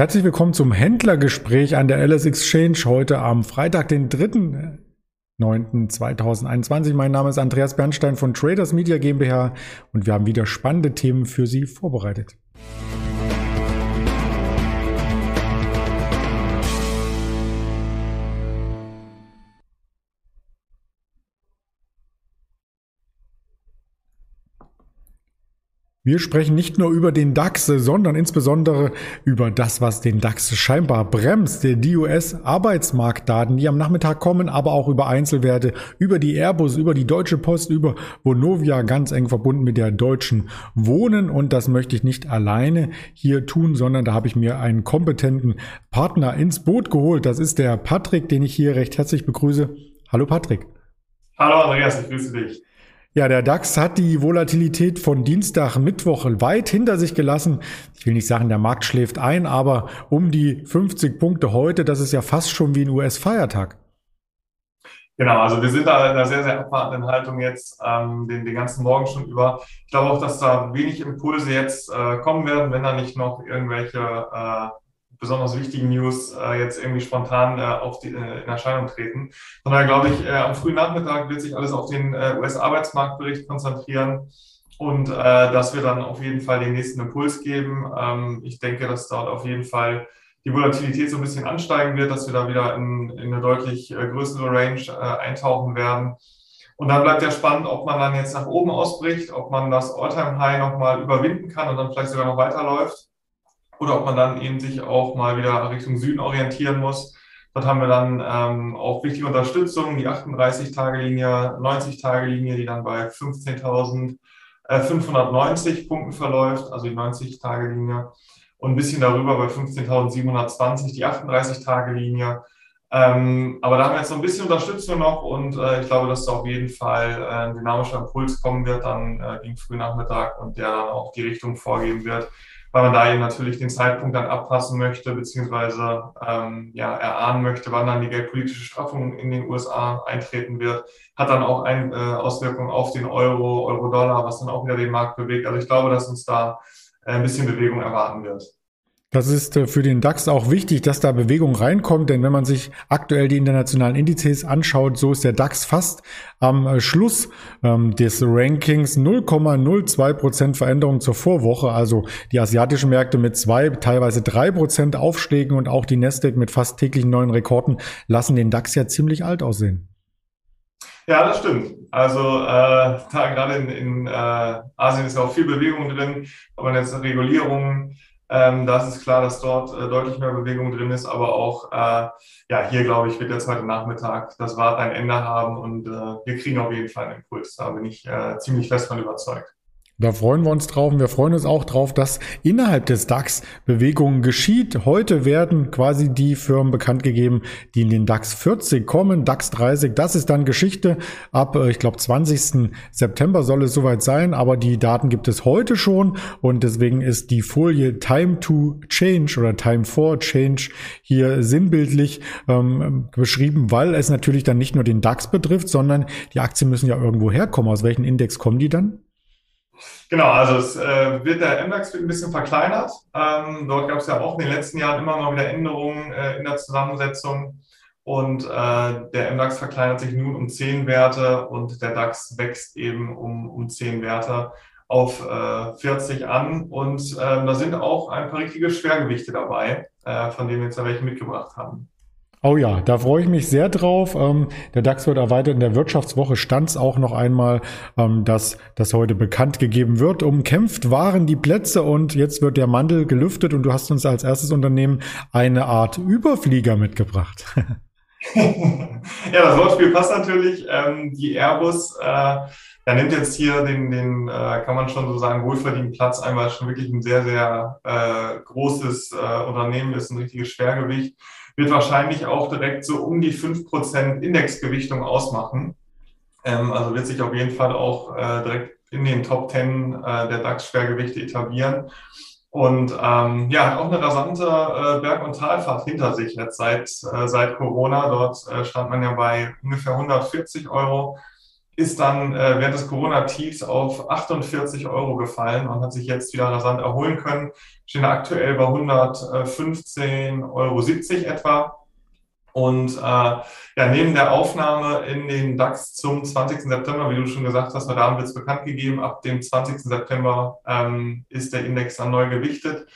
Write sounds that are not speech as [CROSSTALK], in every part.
Herzlich willkommen zum Händlergespräch an der LS Exchange heute am Freitag, den 3.9.2021. Mein Name ist Andreas Bernstein von Traders Media GmbH und wir haben wieder spannende Themen für Sie vorbereitet. Wir sprechen nicht nur über den DAX, sondern insbesondere über das, was den DAX scheinbar bremst. Die US-Arbeitsmarktdaten, die am Nachmittag kommen, aber auch über Einzelwerte, über die Airbus, über die Deutsche Post, über Vonovia, ganz eng verbunden mit der Deutschen Wohnen. Und das möchte ich nicht alleine hier tun, sondern da habe ich mir einen kompetenten Partner ins Boot geholt. Das ist der Patrick, den ich hier recht herzlich begrüße. Hallo Patrick. Hallo Andreas, ich grüße dich. Ja, der DAX hat die Volatilität von Dienstag, Mittwoch weit hinter sich gelassen. Ich will nicht sagen, der Markt schläft ein, aber um die 50 Punkte heute, das ist ja fast schon wie ein US-Feiertag. Genau, also wir sind da in einer sehr, sehr abwartenden Haltung jetzt ähm, den, den ganzen Morgen schon über. Ich glaube auch, dass da wenig Impulse jetzt äh, kommen werden, wenn da nicht noch irgendwelche äh, besonders wichtigen News äh, jetzt irgendwie spontan äh, auf die, äh, in Erscheinung treten. Von daher glaube ich, äh, am frühen Nachmittag wird sich alles auf den äh, US-Arbeitsmarktbericht konzentrieren und äh, dass wir dann auf jeden Fall den nächsten Impuls geben. Ähm, ich denke, dass dort auf jeden Fall die Volatilität so ein bisschen ansteigen wird, dass wir da wieder in, in eine deutlich äh, größere Range äh, eintauchen werden. Und dann bleibt ja spannend, ob man dann jetzt nach oben ausbricht, ob man das All-Time-High nochmal überwinden kann und dann vielleicht sogar noch weiterläuft oder ob man dann eben sich auch mal wieder Richtung Süden orientieren muss. Dort haben wir dann ähm, auch wichtige Unterstützung, die 38-Tage-Linie, 90-Tage-Linie, die dann bei 15.590 äh, Punkten verläuft, also die 90-Tage-Linie. Und ein bisschen darüber bei 15.720 die 38-Tage-Linie. Ähm, aber da haben wir jetzt so ein bisschen Unterstützung noch und äh, ich glaube, dass da auf jeden Fall äh, ein dynamischer Impuls kommen wird dann äh, gegen Frühnachmittag und der dann auch die Richtung vorgeben wird, weil man da eben natürlich den Zeitpunkt dann abpassen möchte, beziehungsweise ähm, ja, erahnen möchte, wann dann die geldpolitische Straffung in den USA eintreten wird, hat dann auch eine äh, Auswirkung auf den Euro, Euro-Dollar, was dann auch wieder den Markt bewegt. Also ich glaube, dass uns da äh, ein bisschen Bewegung erwarten wird. Das ist äh, für den DAX auch wichtig, dass da Bewegung reinkommt, denn wenn man sich aktuell die internationalen Indizes anschaut, so ist der DAX fast am äh, Schluss ähm, des Rankings 0,02 Prozent Veränderung zur Vorwoche. Also die asiatischen Märkte mit zwei, teilweise drei Prozent Aufschlägen und auch die Nasdaq mit fast täglichen neuen Rekorden lassen den DAX ja ziemlich alt aussehen. Ja, das stimmt. Also äh, da gerade in, in äh, Asien ist auch viel Bewegung drin, aber jetzt Regulierungen ähm, da ist klar, dass dort äh, deutlich mehr Bewegung drin ist, aber auch äh, ja, hier glaube ich, wird jetzt heute Nachmittag das Wart ein Ende haben und äh, wir kriegen auf jeden Fall einen Impuls. Da bin ich äh, ziemlich fest von überzeugt. Da freuen wir uns drauf wir freuen uns auch drauf, dass innerhalb des DAX Bewegungen geschieht. Heute werden quasi die Firmen bekannt gegeben, die in den DAX 40 kommen. DAX 30, das ist dann Geschichte. Ab, äh, ich glaube, 20. September soll es soweit sein, aber die Daten gibt es heute schon und deswegen ist die Folie Time to Change oder Time for Change hier sinnbildlich ähm, beschrieben, weil es natürlich dann nicht nur den DAX betrifft, sondern die Aktien müssen ja irgendwo herkommen. Aus welchem Index kommen die dann? Genau, also es äh, wird der MDAX ein bisschen verkleinert. Ähm, dort gab es ja auch in den letzten Jahren immer mal wieder Änderungen äh, in der Zusammensetzung. Und äh, der MDAX verkleinert sich nun um 10 Werte und der DAX wächst eben um, um 10 Werte auf äh, 40 an. Und ähm, da sind auch ein paar richtige Schwergewichte dabei, äh, von denen wir jetzt ja welche mitgebracht haben. Oh ja, da freue ich mich sehr drauf. Ähm, der DAX wird erweitert. In der Wirtschaftswoche stand es auch noch einmal, ähm, dass das heute bekannt gegeben wird. Umkämpft waren die Plätze und jetzt wird der Mandel gelüftet und du hast uns als erstes Unternehmen eine Art Überflieger mitgebracht. [LAUGHS] ja, das Wortspiel passt natürlich. Ähm, die Airbus, äh, er nimmt jetzt hier den, den äh, kann man schon so sagen, wohlverdienten Platz, einmal schon wirklich ein sehr, sehr äh, großes äh, Unternehmen ist, ein richtiges Schwergewicht wird wahrscheinlich auch direkt so um die 5% Indexgewichtung ausmachen. Ähm, also wird sich auf jeden Fall auch äh, direkt in den Top 10 äh, der DAX-Schwergewichte etablieren. Und ähm, ja, hat auch eine rasante äh, Berg- und Talfahrt hinter sich jetzt seit, äh, seit Corona. Dort äh, stand man ja bei ungefähr 140 Euro, ist dann äh, während des Corona-Tiefs auf 48 Euro gefallen und hat sich jetzt wieder rasant erholen können. Stehen aktuell bei 115,70 Euro etwa. Und äh, ja, neben der Aufnahme in den DAX zum 20. September, wie du schon gesagt hast, Abend wird es bekannt gegeben, ab dem 20. September ähm, ist der Index dann neu gewichtet.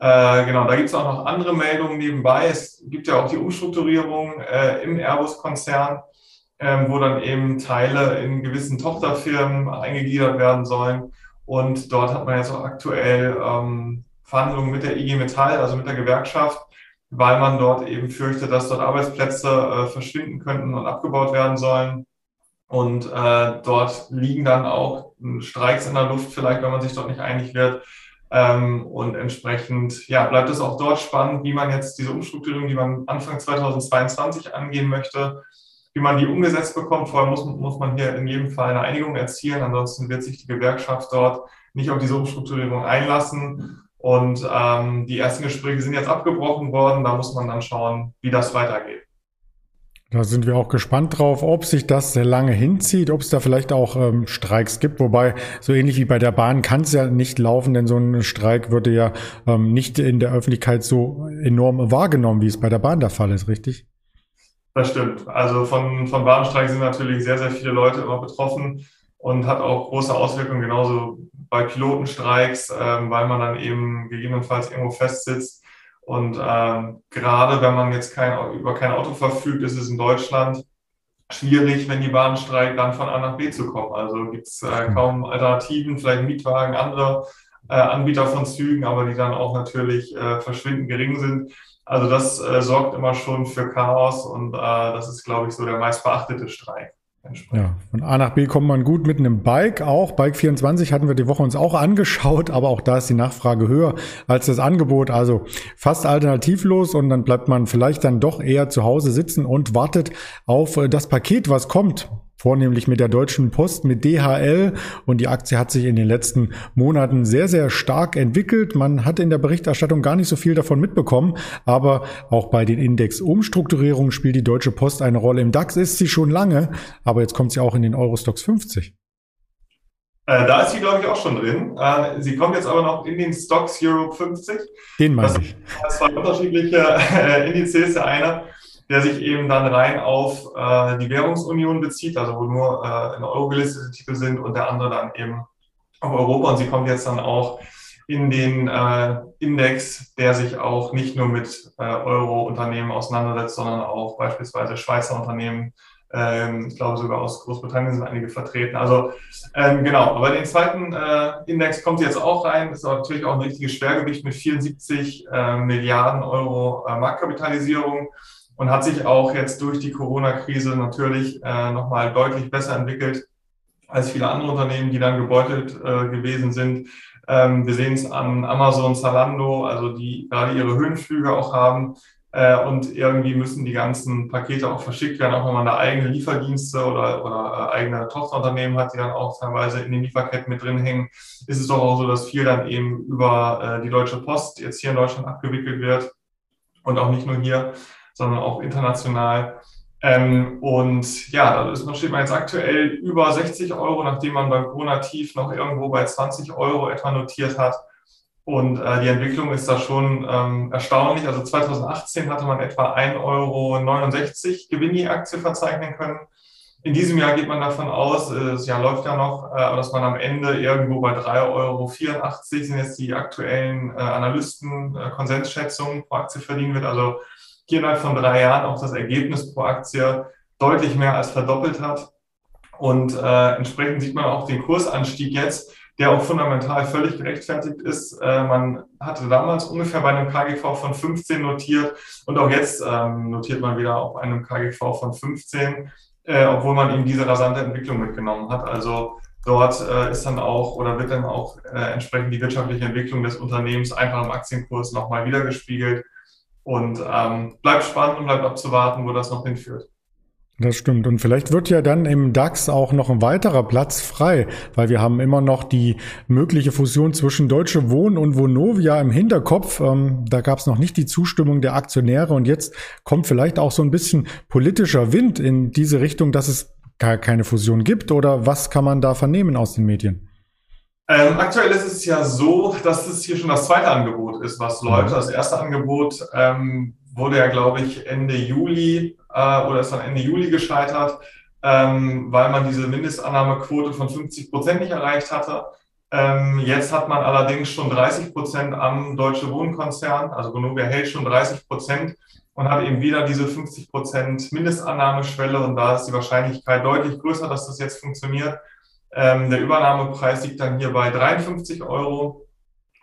Äh, genau, da gibt es auch noch andere Meldungen nebenbei. Es gibt ja auch die Umstrukturierung äh, im Airbus-Konzern ähm, wo dann eben Teile in gewissen Tochterfirmen eingegliedert werden sollen. Und dort hat man jetzt auch aktuell ähm, Verhandlungen mit der IG Metall, also mit der Gewerkschaft, weil man dort eben fürchtet, dass dort Arbeitsplätze äh, verschwinden könnten und abgebaut werden sollen. Und äh, dort liegen dann auch Streiks in der Luft, vielleicht, wenn man sich dort nicht einig wird. Ähm, und entsprechend ja, bleibt es auch dort spannend, wie man jetzt diese Umstrukturierung, die man Anfang 2022 angehen möchte, wie man die umgesetzt bekommt. Vorher muss, muss man hier in jedem Fall eine Einigung erzielen. Ansonsten wird sich die Gewerkschaft dort nicht auf diese Umstrukturierung einlassen. Und ähm, die ersten Gespräche sind jetzt abgebrochen worden. Da muss man dann schauen, wie das weitergeht. Da sind wir auch gespannt drauf, ob sich das sehr lange hinzieht, ob es da vielleicht auch ähm, Streiks gibt. Wobei, so ähnlich wie bei der Bahn kann es ja nicht laufen, denn so ein Streik würde ja ähm, nicht in der Öffentlichkeit so enorm wahrgenommen, wie es bei der Bahn der Fall ist, richtig? Das stimmt. Also von, von Bahnstreiks sind natürlich sehr, sehr viele Leute immer betroffen und hat auch große Auswirkungen, genauso bei Pilotenstreiks, ähm, weil man dann eben gegebenenfalls irgendwo festsitzt. Und ähm, gerade wenn man jetzt kein, über kein Auto verfügt, ist es in Deutschland schwierig, wenn die Bahn streikt, dann von A nach B zu kommen. Also gibt es äh, kaum Alternativen, vielleicht Mietwagen, andere äh, Anbieter von Zügen, aber die dann auch natürlich äh, verschwindend gering sind. Also das äh, sorgt immer schon für Chaos und äh, das ist, glaube ich, so der meist beachtete Streik. Ja, von A nach B kommt man gut mit einem Bike auch. Bike 24 hatten wir die Woche uns auch angeschaut, aber auch da ist die Nachfrage höher als das Angebot. Also fast alternativlos und dann bleibt man vielleicht dann doch eher zu Hause sitzen und wartet auf äh, das Paket, was kommt vornehmlich mit der Deutschen Post, mit DHL. Und die Aktie hat sich in den letzten Monaten sehr, sehr stark entwickelt. Man hat in der Berichterstattung gar nicht so viel davon mitbekommen. Aber auch bei den Index-Umstrukturierungen spielt die Deutsche Post eine Rolle. Im DAX ist sie schon lange, aber jetzt kommt sie auch in den Eurostox 50. Äh, da ist sie, glaube ich, auch schon drin. Äh, sie kommt jetzt aber noch in den Stocks Europe 50. Den meine ich. Zwei unterschiedliche äh, Indizes. Der eine der sich eben dann rein auf äh, die Währungsunion bezieht, also wo nur äh, in Euro gelistete Titel sind und der andere dann eben auf Europa. Und sie kommt jetzt dann auch in den äh, Index, der sich auch nicht nur mit äh, Euro-Unternehmen auseinandersetzt, sondern auch beispielsweise Schweizer Unternehmen. Ähm, ich glaube sogar aus Großbritannien sind einige vertreten. Also ähm, genau, aber den zweiten äh, Index kommt jetzt auch rein. Das ist natürlich auch ein richtiges Schwergewicht mit 74 äh, Milliarden Euro äh, Marktkapitalisierung und hat sich auch jetzt durch die Corona-Krise natürlich äh, nochmal deutlich besser entwickelt als viele andere Unternehmen, die dann gebeutelt äh, gewesen sind. Ähm, wir sehen es an Amazon, Zalando, also die gerade ihre Höhenflüge auch haben. Äh, und irgendwie müssen die ganzen Pakete auch verschickt werden, auch wenn man da eigene Lieferdienste oder, oder äh, eigene Tochterunternehmen hat, die dann auch teilweise in den Lieferketten mit drin hängen, ist es doch auch so, dass viel dann eben über äh, die Deutsche Post jetzt hier in Deutschland abgewickelt wird und auch nicht nur hier sondern auch international. Ähm, und ja, da steht man jetzt aktuell über 60 Euro, nachdem man beim Corona-Tief noch irgendwo bei 20 Euro etwa notiert hat. Und äh, die Entwicklung ist da schon ähm, erstaunlich. Also 2018 hatte man etwa 1,69 Euro Gewinn je Aktie verzeichnen können. In diesem Jahr geht man davon aus, äh, das Jahr läuft ja noch, äh, dass man am Ende irgendwo bei 3,84 Euro sind jetzt die aktuellen äh, Analysten äh, pro Aktie verdienen wird. Also hier innerhalb von drei Jahren auch das Ergebnis pro Aktie deutlich mehr als verdoppelt hat. Und äh, entsprechend sieht man auch den Kursanstieg jetzt, der auch fundamental völlig gerechtfertigt ist. Äh, man hatte damals ungefähr bei einem KGV von 15 notiert und auch jetzt ähm, notiert man wieder auf einem KGV von 15, äh, obwohl man eben diese rasante Entwicklung mitgenommen hat. Also dort äh, ist dann auch oder wird dann auch äh, entsprechend die wirtschaftliche Entwicklung des Unternehmens einfach im Aktienkurs nochmal wiedergespiegelt. Und ähm, bleibt spannend und bleibt abzuwarten, wo das noch hinführt. Das stimmt. Und vielleicht wird ja dann im DAX auch noch ein weiterer Platz frei, weil wir haben immer noch die mögliche Fusion zwischen Deutsche Wohnen und Vonovia im Hinterkopf. Ähm, da gab es noch nicht die Zustimmung der Aktionäre und jetzt kommt vielleicht auch so ein bisschen politischer Wind in diese Richtung, dass es gar keine Fusion gibt oder was kann man da vernehmen aus den Medien? Ähm, aktuell ist es ja so, dass es hier schon das zweite Angebot ist, was läuft. Mhm. Das erste Angebot ähm, wurde ja, glaube ich, Ende Juli äh, oder ist dann Ende Juli gescheitert, ähm, weil man diese Mindestannahmequote von 50 Prozent nicht erreicht hatte. Ähm, jetzt hat man allerdings schon 30 Prozent am Deutsche Wohnkonzern, also Vonovia hält schon 30 Prozent und hat eben wieder diese 50 Prozent Mindestannahmeschwelle und da ist die Wahrscheinlichkeit deutlich größer, dass das jetzt funktioniert. Ähm, der Übernahmepreis liegt dann hier bei 53 Euro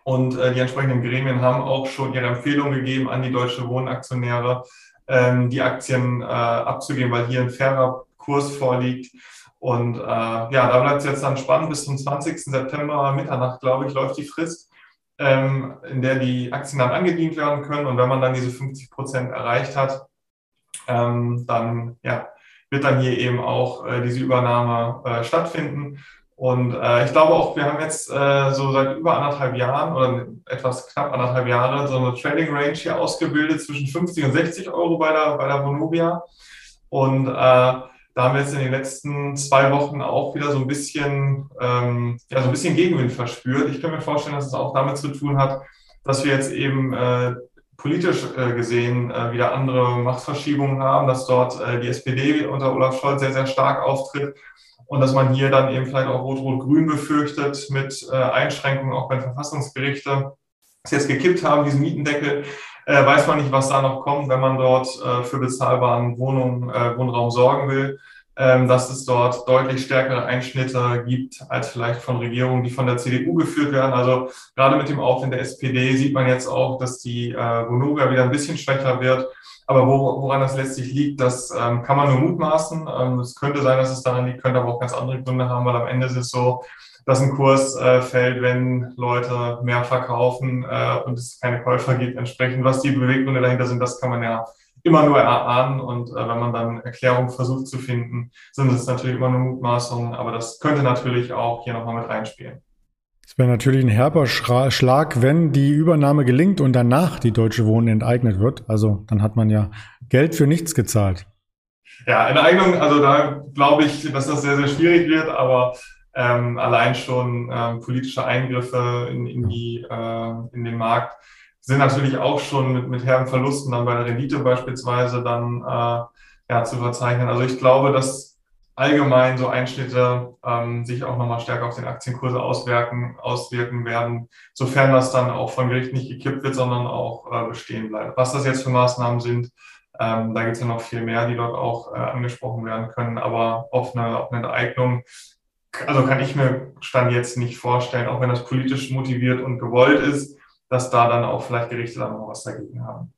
und äh, die entsprechenden Gremien haben auch schon ihre Empfehlung gegeben an die Deutsche Wohnaktionäre, ähm, die Aktien äh, abzugeben, weil hier ein fairer Kurs vorliegt. Und äh, ja, da bleibt es jetzt dann spannend. Bis zum 20. September Mitternacht, glaube ich, läuft die Frist, ähm, in der die Aktien dann angedient werden können. Und wenn man dann diese 50 Prozent erreicht hat, ähm, dann ja, wird dann hier eben auch äh, diese Übernahme äh, stattfinden. Und äh, ich glaube auch, wir haben jetzt äh, so seit über anderthalb Jahren oder etwas knapp anderthalb Jahre so eine Trading Range hier ausgebildet zwischen 50 und 60 Euro bei der, bei der Vonovia. Und äh, da haben wir jetzt in den letzten zwei Wochen auch wieder so ein bisschen, ähm, ja, so ein bisschen Gegenwind verspürt. Ich kann mir vorstellen, dass es auch damit zu tun hat, dass wir jetzt eben äh, politisch äh, gesehen äh, wieder andere Machtverschiebungen haben, dass dort äh, die SPD unter Olaf Scholz sehr, sehr stark auftritt und dass man hier dann eben vielleicht auch Rot-Rot-Grün befürchtet mit Einschränkungen, auch wenn Verfassungsgerichte es jetzt gekippt haben, diesen Mietendeckel weiß man nicht, was da noch kommt, wenn man dort für bezahlbaren Wohnungen, Wohnraum sorgen will, dass es dort deutlich stärkere Einschnitte gibt als vielleicht von Regierungen, die von der CDU geführt werden. Also gerade mit dem Aufwind der SPD sieht man jetzt auch, dass die äh, Vonovia wieder ein bisschen schwächer wird. Aber wo, woran das letztlich liegt, das ähm, kann man nur mutmaßen. Ähm, es könnte sein, dass es daran liegt, könnte aber auch ganz andere Gründe haben, weil am Ende ist es so, dass ein Kurs äh, fällt, wenn Leute mehr verkaufen äh, und es keine Käufer gibt. Entsprechend, was die Beweggründe dahinter sind, das kann man ja immer nur erahnen. Und äh, wenn man dann Erklärungen versucht zu finden, sind es natürlich immer nur Mutmaßungen. Aber das könnte natürlich auch hier nochmal mit reinspielen. Es wäre natürlich ein herber Schlag, wenn die Übernahme gelingt und danach die Deutsche Wohnen enteignet wird. Also dann hat man ja Geld für nichts gezahlt. Ja, Enteignung, also da glaube ich, dass das sehr, sehr schwierig wird, aber ähm, allein schon ähm, politische Eingriffe in, in, die, äh, in den Markt sind natürlich auch schon mit, mit herben Verlusten dann bei der Rendite beispielsweise dann äh, ja, zu verzeichnen. Also ich glaube, dass allgemein so Einschnitte ähm, sich auch nochmal stärker auf den Aktienkurse auswirken, auswirken werden, sofern das dann auch von Gericht nicht gekippt wird, sondern auch äh, bestehen bleibt. Was das jetzt für Maßnahmen sind, ähm, da gibt es ja noch viel mehr, die dort auch äh, angesprochen werden können. Aber auf eine, auf eine Enteignung also kann ich mir Stand jetzt nicht vorstellen, auch wenn das politisch motiviert und gewollt ist, dass da dann auch vielleicht Gerichte dann noch was dagegen haben.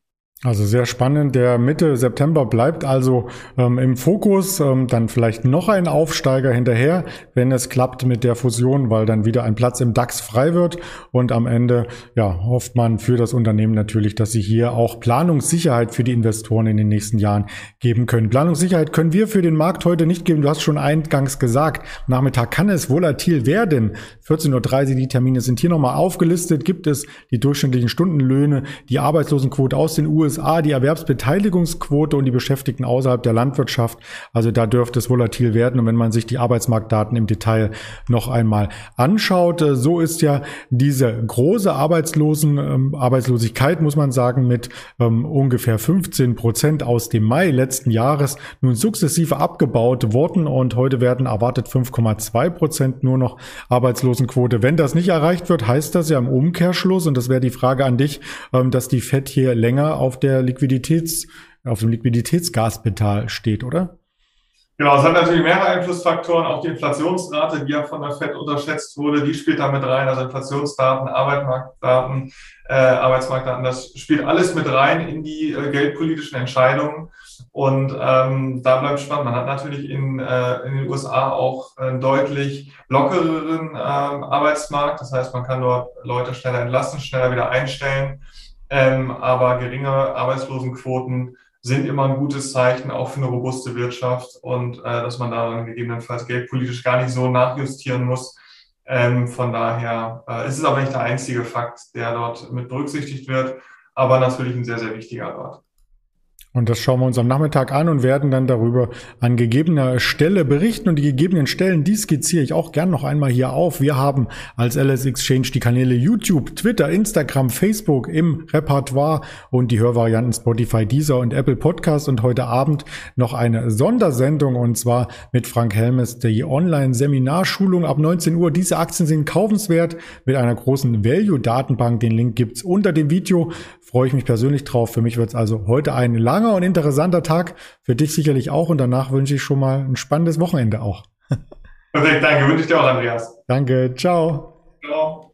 Also sehr spannend. Der Mitte September bleibt also ähm, im Fokus. Ähm, dann vielleicht noch ein Aufsteiger hinterher, wenn es klappt mit der Fusion, weil dann wieder ein Platz im DAX frei wird. Und am Ende ja, hofft man für das Unternehmen natürlich, dass sie hier auch Planungssicherheit für die Investoren in den nächsten Jahren geben können. Planungssicherheit können wir für den Markt heute nicht geben. Du hast schon eingangs gesagt, Nachmittag kann es volatil werden. 14.30 Uhr, die Termine sind hier nochmal aufgelistet. Gibt es die durchschnittlichen Stundenlöhne, die Arbeitslosenquote aus den USA? USA die Erwerbsbeteiligungsquote und die Beschäftigten außerhalb der Landwirtschaft. Also da dürfte es volatil werden. Und wenn man sich die Arbeitsmarktdaten im Detail noch einmal anschaut, äh, so ist ja diese große Arbeitslosen, ähm, Arbeitslosigkeit, muss man sagen, mit ähm, ungefähr 15 Prozent aus dem Mai letzten Jahres nun sukzessive abgebaut worden. Und heute werden erwartet 5,2 Prozent nur noch Arbeitslosenquote. Wenn das nicht erreicht wird, heißt das ja im Umkehrschluss, und das wäre die Frage an dich, ähm, dass die FED hier länger auf der Liquiditäts, auf dem Liquiditätsgaspedal steht, oder? Genau, es hat natürlich mehrere Einflussfaktoren. Auch die Inflationsrate, die ja von der FED unterschätzt wurde, die spielt da mit rein. Also Inflationsdaten, Arbeitsmarktdaten, äh, Arbeitsmarktdaten, das spielt alles mit rein in die äh, geldpolitischen Entscheidungen. Und ähm, da bleibt spannend. Man hat natürlich in, äh, in den USA auch einen deutlich lockereren ähm, Arbeitsmarkt. Das heißt, man kann dort Leute schneller entlassen, schneller wieder einstellen. Ähm, aber geringe Arbeitslosenquoten sind immer ein gutes Zeichen, auch für eine robuste Wirtschaft und äh, dass man da dann gegebenenfalls geldpolitisch gar nicht so nachjustieren muss. Ähm, von daher äh, ist es aber nicht der einzige Fakt, der dort mit berücksichtigt wird, aber natürlich ein sehr, sehr wichtiger Rat. Und das schauen wir uns am Nachmittag an und werden dann darüber an gegebener Stelle berichten. Und die gegebenen Stellen, die skizziere ich auch gern noch einmal hier auf. Wir haben als LS Exchange die Kanäle YouTube, Twitter, Instagram, Facebook im Repertoire und die Hörvarianten Spotify, Deezer und Apple Podcast. Und heute Abend noch eine Sondersendung und zwar mit Frank Helmes, die Online-Seminarschulung ab 19 Uhr. Diese Aktien sind kaufenswert mit einer großen Value-Datenbank. Den Link gibt's unter dem Video. Freue ich mich persönlich drauf. Für mich wird's also heute ein lang langer und interessanter Tag. Für dich sicherlich auch. Und danach wünsche ich schon mal ein spannendes Wochenende auch. Perfekt, danke. Wünsche ich dir auch, Andreas. Danke. Ciao. Ciao.